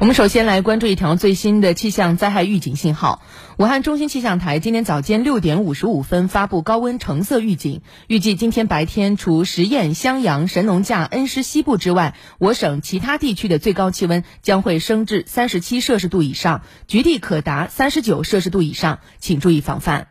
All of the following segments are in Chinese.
我们首先来关注一条最新的气象灾害预警信号。武汉中心气象台今天早间六点五十五分发布高温橙色预警，预计今天白天除十堰、襄阳、神农架、恩施西部之外，我省其他地区的最高气温将会升至三十七摄氏度以上，局地可达三十九摄氏度以上，请注意防范。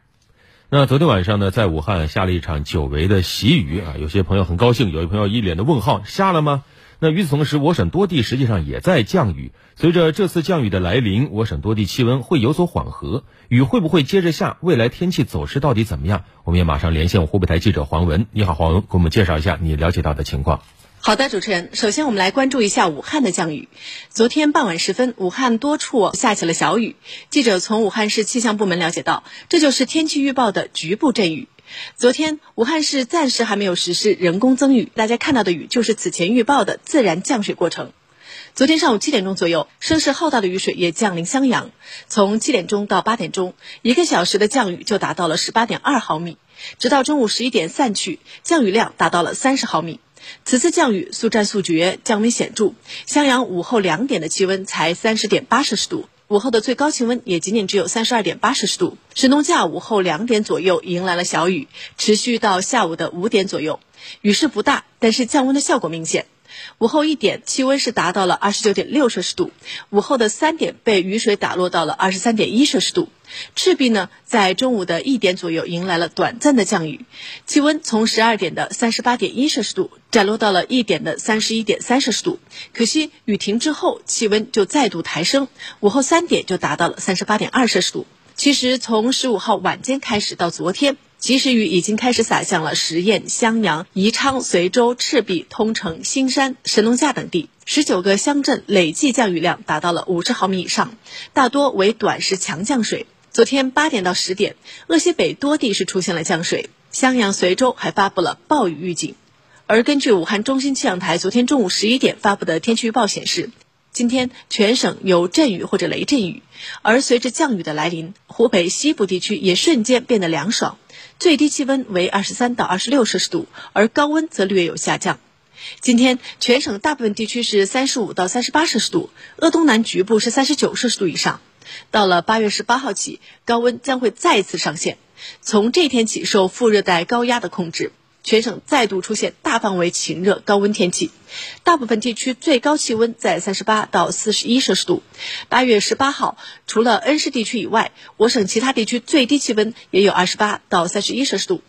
那昨天晚上呢，在武汉下了一场久违的习雨啊，有些朋友很高兴，有些朋友一脸的问号，下了吗？那与此同时，我省多地实际上也在降雨。随着这次降雨的来临，我省多地气温会有所缓和。雨会不会接着下？未来天气走势到底怎么样？我们也马上连线湖北台记者黄文。你好，黄文，给我们介绍一下你了解到的情况。好的，主持人，首先我们来关注一下武汉的降雨。昨天傍晚时分，武汉多处下起了小雨。记者从武汉市气象部门了解到，这就是天气预报的局部阵雨。昨天，武汉市暂时还没有实施人工增雨，大家看到的雨就是此前预报的自然降水过程。昨天上午七点钟左右，声势浩大的雨水也降临襄阳。从七点钟到八点钟，一个小时的降雨就达到了十八点二毫米，直到中午十一点散去，降雨量达到了三十毫米。此次降雨速战速决，降温显著。襄阳午后两点的气温才三十点八摄氏度。午后的最高气温也仅仅只有三十二点八摄氏度。神农架午后两点左右迎来了小雨，持续到下午的五点左右，雨势不大，但是降温的效果明显。午后一点，气温是达到了二十九点六摄氏度。午后的三点，被雨水打落到了二十三点一摄氏度。赤壁呢，在中午的一点左右迎来了短暂的降雨，气温从十二点的三十八点一摄氏度展落到了一点的三十一点三摄氏度。可惜雨停之后，气温就再度抬升，午后三点就达到了三十八点二摄氏度。其实从十五号晚间开始到昨天。及时雨已经开始洒向了十堰、襄阳、宜昌、随州、赤壁、通城、新山、神农架等地，十九个乡镇累计降雨量达到了五十毫米以上，大多为短时强降水。昨天八点到十点，鄂西北多地是出现了降水，襄阳、随州还发布了暴雨预警。而根据武汉中心气象台昨天中午十一点发布的天气预报显示。今天全省有阵雨或者雷阵雨，而随着降雨的来临，湖北西部地区也瞬间变得凉爽，最低气温为二十三到二十六摄氏度，而高温则略有下降。今天全省大部分地区是三十五到三十八摄氏度，鄂东南局部是三十九摄氏度以上。到了八月十八号起，高温将会再次上线。从这天起，受副热带高压的控制。全省再度出现大范围晴热高温天气，大部分地区最高气温在三十八到四十一摄氏度。八月十八号，除了恩施地区以外，我省其他地区最低气温也有二十八到三十一摄氏度。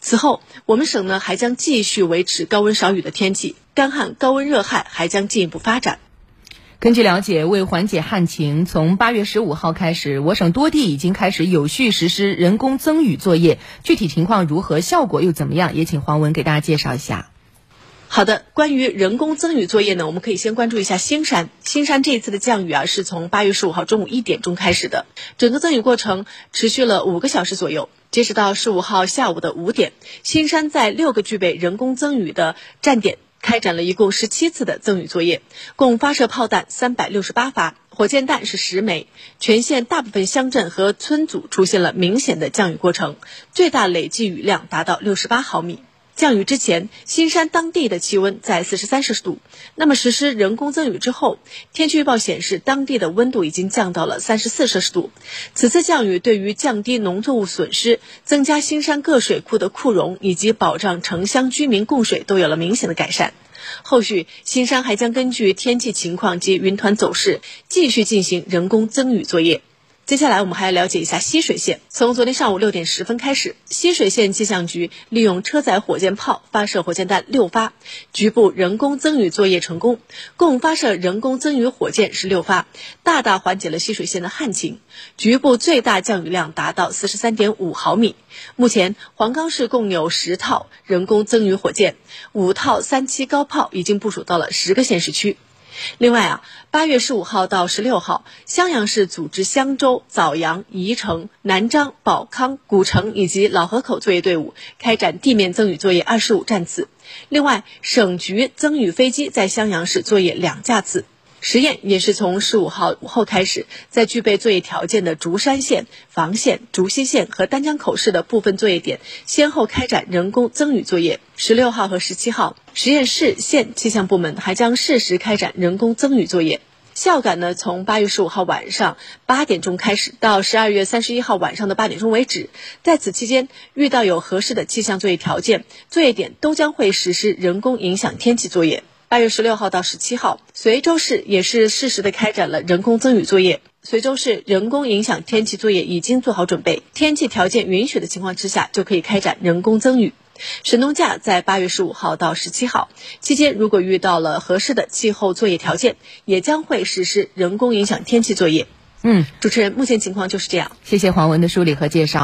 此后，我们省呢还将继续维持高温少雨的天气，干旱高温热害还将进一步发展。根据了解，为缓解旱情，从八月十五号开始，我省多地已经开始有序实施人工增雨作业。具体情况如何，效果又怎么样？也请黄文给大家介绍一下。好的，关于人工增雨作业呢，我们可以先关注一下兴山。兴山这一次的降雨啊，是从八月十五号中午一点钟开始的，整个增雨过程持续了五个小时左右。截止到十五号下午的五点，兴山在六个具备人工增雨的站点。开展了一共十七次的增雨作业，共发射炮弹三百六十八发，火箭弹是十枚。全县大部分乡镇和村组出现了明显的降雨过程，最大累计雨量达到六十八毫米。降雨之前，新山当地的气温在四十三摄氏度。那么实施人工增雨之后，天气预报显示当地的温度已经降到了三十四摄氏度。此次降雨对于降低农作物损失、增加新山各水库的库容以及保障城乡居民供水都有了明显的改善。后续新山还将根据天气情况及云团走势，继续进行人工增雨作业。接下来我们还要了解一下浠水县。从昨天上午六点十分开始，浠水县气象局利用车载火箭炮发射火箭弹六发，局部人工增雨作业成功，共发射人工增雨火箭十六发，大大缓解了浠水县的旱情，局部最大降雨量达到四十三点五毫米。目前，黄冈市共有十套人工增雨火箭，五套三七高炮已经部署到了十个县市区。另外啊，八月十五号到十六号，襄阳市组织襄州、枣阳、宜城、南漳、保康、古城以及老河口作业队伍开展地面增雨作业二十五站次。另外，省局增雨飞机在襄阳市作业两架次。实验也是从十五号午后开始，在具备作业条件的竹山县、房县、竹溪县和丹江口市的部分作业点，先后开展人工增雨作业。十六号和十七号，实验市县气象部门还将适时开展人工增雨作业。孝感呢，从八月十五号晚上八点钟开始，到十二月三十一号晚上的八点钟为止。在此期间，遇到有合适的气象作业条件，作业点都将会实施人工影响天气作业。八月十六号到十七号，随州市也是适时的开展了人工增雨作业。随州市人工影响天气作业已经做好准备，天气条件允许的情况之下，就可以开展人工增雨。神农架在八月十五号到十七号期间，如果遇到了合适的气候作业条件，也将会实施人工影响天气作业。嗯，主持人，目前情况就是这样。谢谢黄文的梳理和介绍。